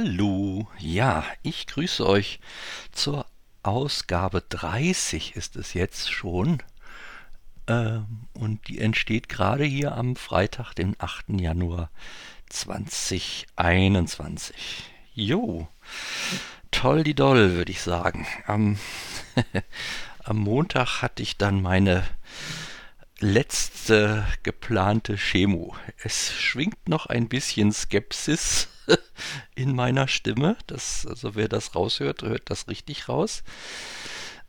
Hallo, ja, ich grüße euch zur Ausgabe 30 ist es jetzt schon. Ähm, und die entsteht gerade hier am Freitag, den 8. Januar 2021. Jo, toll die doll, würde ich sagen. Am, am Montag hatte ich dann meine letzte geplante Chemo. Es schwingt noch ein bisschen Skepsis in meiner Stimme. Das, also wer das raushört, hört das richtig raus.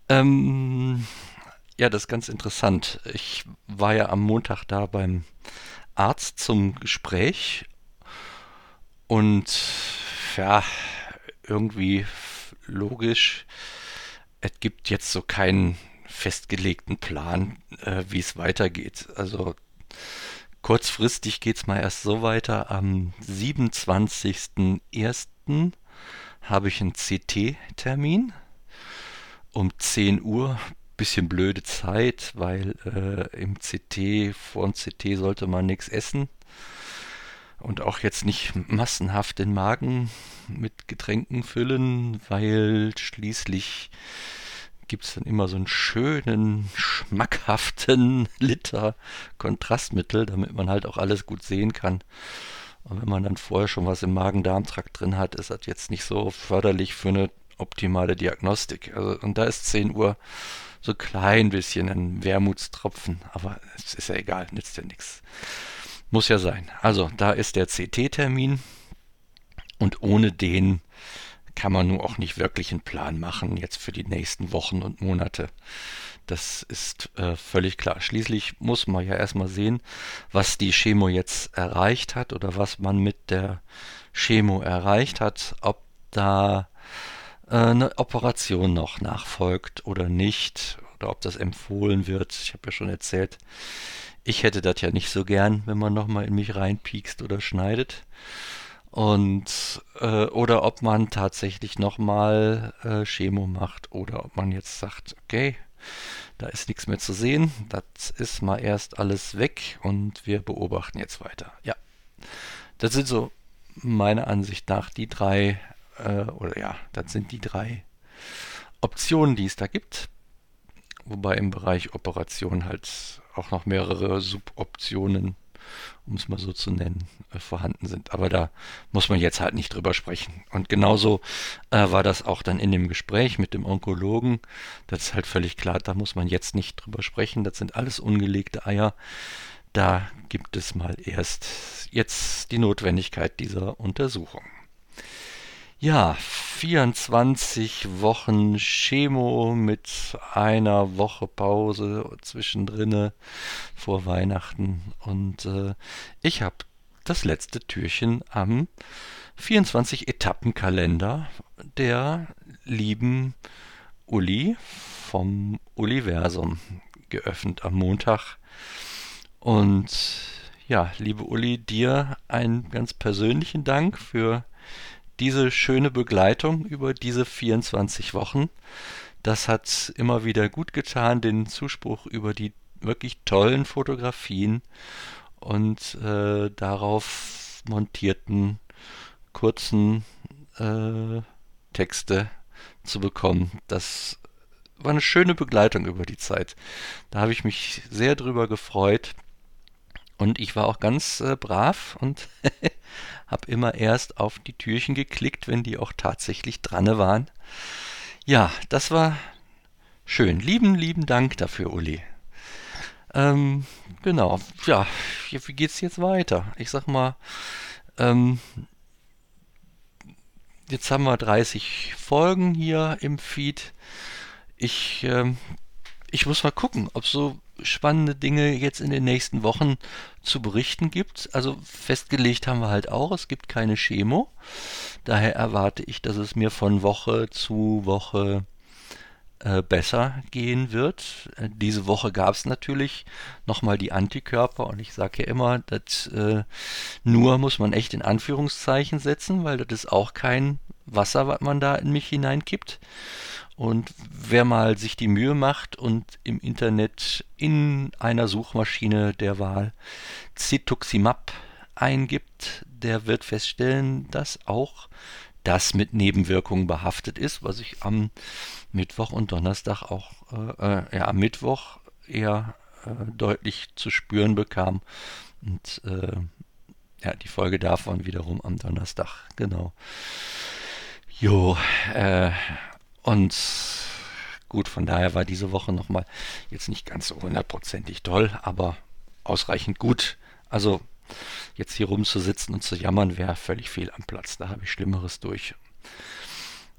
Ähm, ja, das ist ganz interessant. Ich war ja am Montag da beim Arzt zum Gespräch und ja, irgendwie logisch, es gibt jetzt so keinen festgelegten Plan, äh, wie es weitergeht. Also kurzfristig geht es mal erst so weiter. Am 27.01. habe ich einen CT-Termin um 10 Uhr. Bisschen blöde Zeit, weil äh, im CT, vor dem CT sollte man nichts essen und auch jetzt nicht massenhaft den Magen mit Getränken füllen, weil schließlich gibt es dann immer so einen schönen, schmackhaften Liter Kontrastmittel, damit man halt auch alles gut sehen kann. Und wenn man dann vorher schon was im Magen-Darm-Trakt drin hat, ist das jetzt nicht so förderlich für eine optimale Diagnostik. Also, und da ist 10 Uhr so klein bisschen ein Wermutstropfen, aber es ist ja egal, nützt ja nichts. Muss ja sein. Also, da ist der CT-Termin und ohne den kann man nun auch nicht wirklich einen Plan machen jetzt für die nächsten Wochen und Monate. Das ist äh, völlig klar. Schließlich muss man ja erstmal sehen, was die Chemo jetzt erreicht hat oder was man mit der Chemo erreicht hat, ob da äh, eine Operation noch nachfolgt oder nicht oder ob das empfohlen wird. Ich habe ja schon erzählt, ich hätte das ja nicht so gern, wenn man nochmal in mich reinpiekst oder schneidet und äh, oder ob man tatsächlich nochmal äh, Chemo macht oder ob man jetzt sagt, okay, da ist nichts mehr zu sehen, das ist mal erst alles weg und wir beobachten jetzt weiter. Ja, das sind so meiner Ansicht nach die drei, äh, oder ja, das sind die drei Optionen, die es da gibt. Wobei im Bereich Operation halt auch noch mehrere Suboptionen um es mal so zu nennen, äh, vorhanden sind. Aber da muss man jetzt halt nicht drüber sprechen. Und genauso äh, war das auch dann in dem Gespräch mit dem Onkologen. Das ist halt völlig klar, da muss man jetzt nicht drüber sprechen. Das sind alles ungelegte Eier. Da gibt es mal erst jetzt die Notwendigkeit dieser Untersuchung. Ja, 24 Wochen Chemo mit einer Woche Pause zwischendrin vor Weihnachten. Und äh, ich habe das letzte Türchen am 24 Etappenkalender der lieben Uli vom Universum geöffnet am Montag. Und ja, liebe Uli, dir einen ganz persönlichen Dank für diese schöne Begleitung über diese 24 Wochen. Das hat immer wieder gut getan, den Zuspruch über die wirklich tollen Fotografien und äh, darauf montierten kurzen äh, Texte zu bekommen. Das war eine schöne Begleitung über die Zeit. Da habe ich mich sehr drüber gefreut. Und ich war auch ganz äh, brav und habe immer erst auf die Türchen geklickt, wenn die auch tatsächlich dran waren. Ja, das war schön. Lieben, lieben Dank dafür, Uli. Ähm, genau, ja, wie geht's jetzt weiter? Ich sag mal, ähm, jetzt haben wir 30 Folgen hier im Feed. Ich, ähm, ich muss mal gucken, ob so spannende Dinge jetzt in den nächsten Wochen zu berichten gibt. Also festgelegt haben wir halt auch, es gibt keine Chemo. Daher erwarte ich, dass es mir von Woche zu Woche äh, besser gehen wird. Äh, diese Woche gab es natürlich nochmal die Antikörper und ich sage ja immer, dass äh, nur muss man echt in Anführungszeichen setzen, weil das ist auch kein Wasser, was man da in mich hineinkippt. Und wer mal sich die Mühe macht und im Internet in einer Suchmaschine der Wahl Cetuximab eingibt, der wird feststellen, dass auch das mit Nebenwirkungen behaftet ist, was ich am Mittwoch und Donnerstag auch, äh, äh ja, am Mittwoch eher äh, deutlich zu spüren bekam und äh, ja, die Folge davon wiederum am Donnerstag, genau. Jo, äh, und gut, von daher war diese Woche nochmal jetzt nicht ganz so hundertprozentig toll, aber ausreichend gut. Also jetzt hier rumzusitzen und zu jammern wäre völlig fehl am Platz. Da habe ich Schlimmeres durch.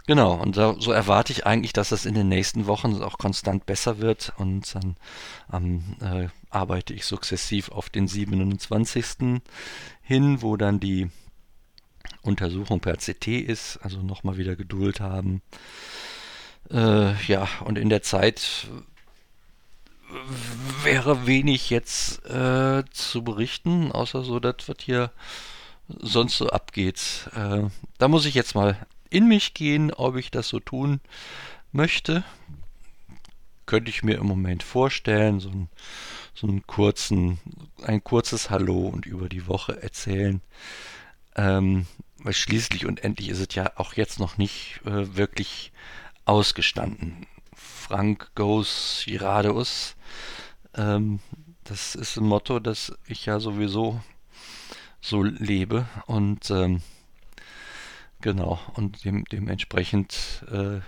Genau, und so, so, erwarte ich eigentlich, dass es in den nächsten Wochen auch konstant besser wird und dann ähm, äh, arbeite ich sukzessiv auf den 27. hin, wo dann die Untersuchung per CT ist, also nochmal wieder Geduld haben. Äh, ja, und in der Zeit wäre wenig jetzt äh, zu berichten, außer so das, was hier sonst so abgeht. Äh, da muss ich jetzt mal in mich gehen, ob ich das so tun möchte. Könnte ich mir im Moment vorstellen, so, ein, so einen kurzen, ein kurzes Hallo und über die Woche erzählen. Ähm, weil schließlich und endlich ist es ja auch jetzt noch nicht äh, wirklich ausgestanden. Frank goes geradeaus. Ähm, das ist ein Motto, das ich ja sowieso so lebe und ähm, genau und dem, dementsprechend äh,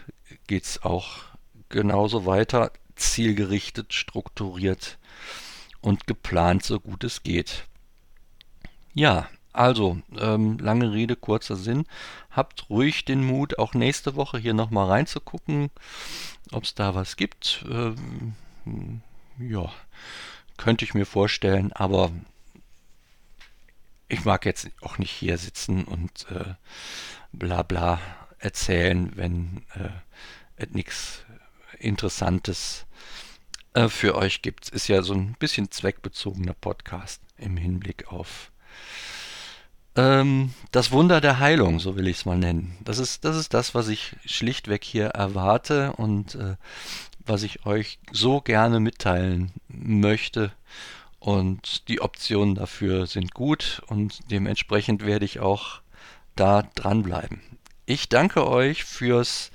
geht es auch genauso weiter, zielgerichtet, strukturiert und geplant, so gut es geht. Ja, also, ähm, lange Rede, kurzer Sinn. Habt ruhig den Mut, auch nächste Woche hier nochmal reinzugucken, ob es da was gibt. Ähm, ja, könnte ich mir vorstellen, aber ich mag jetzt auch nicht hier sitzen und äh, bla bla erzählen, wenn äh, nichts Interessantes äh, für euch gibt. Ist ja so ein bisschen zweckbezogener Podcast im Hinblick auf ähm, das Wunder der Heilung, so will ich es mal nennen. Das ist, das ist das, was ich schlichtweg hier erwarte und äh, was ich euch so gerne mitteilen möchte. Und die Optionen dafür sind gut und dementsprechend werde ich auch da dranbleiben. Ich danke euch fürs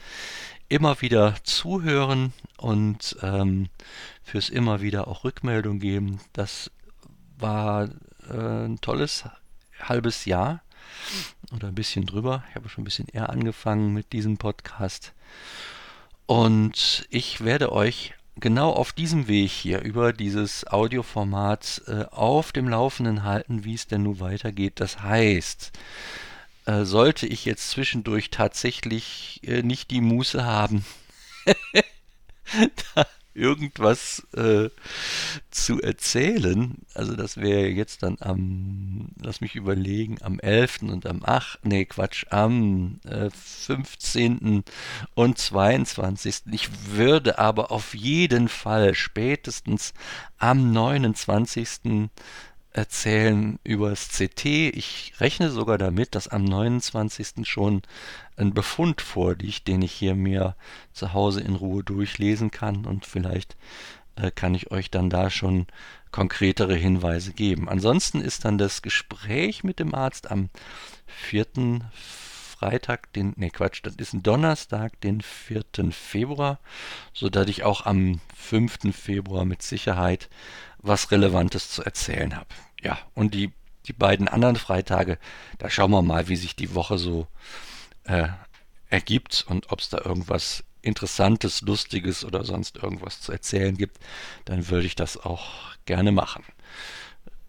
immer wieder zuhören und ähm, fürs immer wieder auch Rückmeldung geben. Das war äh, ein tolles halbes Jahr oder ein bisschen drüber. Ich habe schon ein bisschen eher angefangen mit diesem Podcast. Und ich werde euch genau auf diesem Weg hier über dieses Audioformat äh, auf dem Laufenden halten, wie es denn nun weitergeht. Das heißt, äh, sollte ich jetzt zwischendurch tatsächlich äh, nicht die Muße haben, da irgendwas äh, zu erzählen. Also das wäre jetzt dann am, lass mich überlegen, am 11. und am 8. Nee, Quatsch, am äh, 15. und 22. Ich würde aber auf jeden Fall spätestens am 29 erzählen übers CT. Ich rechne sogar damit, dass am 29. schon ein Befund vorliegt, den ich hier mir zu Hause in Ruhe durchlesen kann und vielleicht äh, kann ich euch dann da schon konkretere Hinweise geben. Ansonsten ist dann das Gespräch mit dem Arzt am 4. Freitag, den, ne Quatsch, das ist ein Donnerstag, den 4. Februar, sodass ich auch am 5. Februar mit Sicherheit was Relevantes zu erzählen habe ja, und die, die beiden anderen Freitage, da schauen wir mal, wie sich die Woche so äh, ergibt und ob es da irgendwas Interessantes, Lustiges oder sonst irgendwas zu erzählen gibt, dann würde ich das auch gerne machen.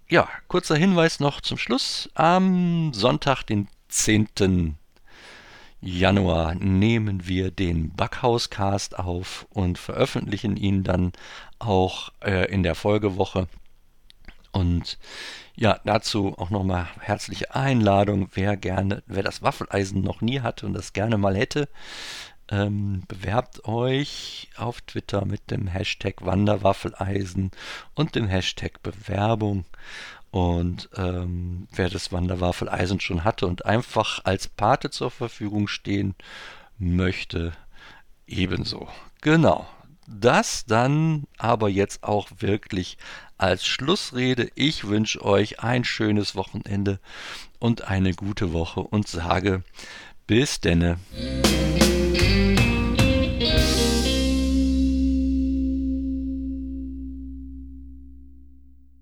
Ja, kurzer Hinweis noch zum Schluss. Am Sonntag, den 10. Januar, nehmen wir den Backhauscast auf und veröffentlichen ihn dann auch äh, in der Folgewoche. Und ja, dazu auch nochmal herzliche Einladung, wer gerne, wer das Waffeleisen noch nie hatte und das gerne mal hätte, ähm, bewerbt euch auf Twitter mit dem Hashtag Wanderwaffeleisen und dem Hashtag Bewerbung. Und ähm, wer das Wanderwaffeleisen schon hatte und einfach als Pate zur Verfügung stehen möchte, ebenso. Genau. Das dann aber jetzt auch wirklich als Schlussrede. Ich wünsche euch ein schönes Wochenende und eine gute Woche und sage Bis denne.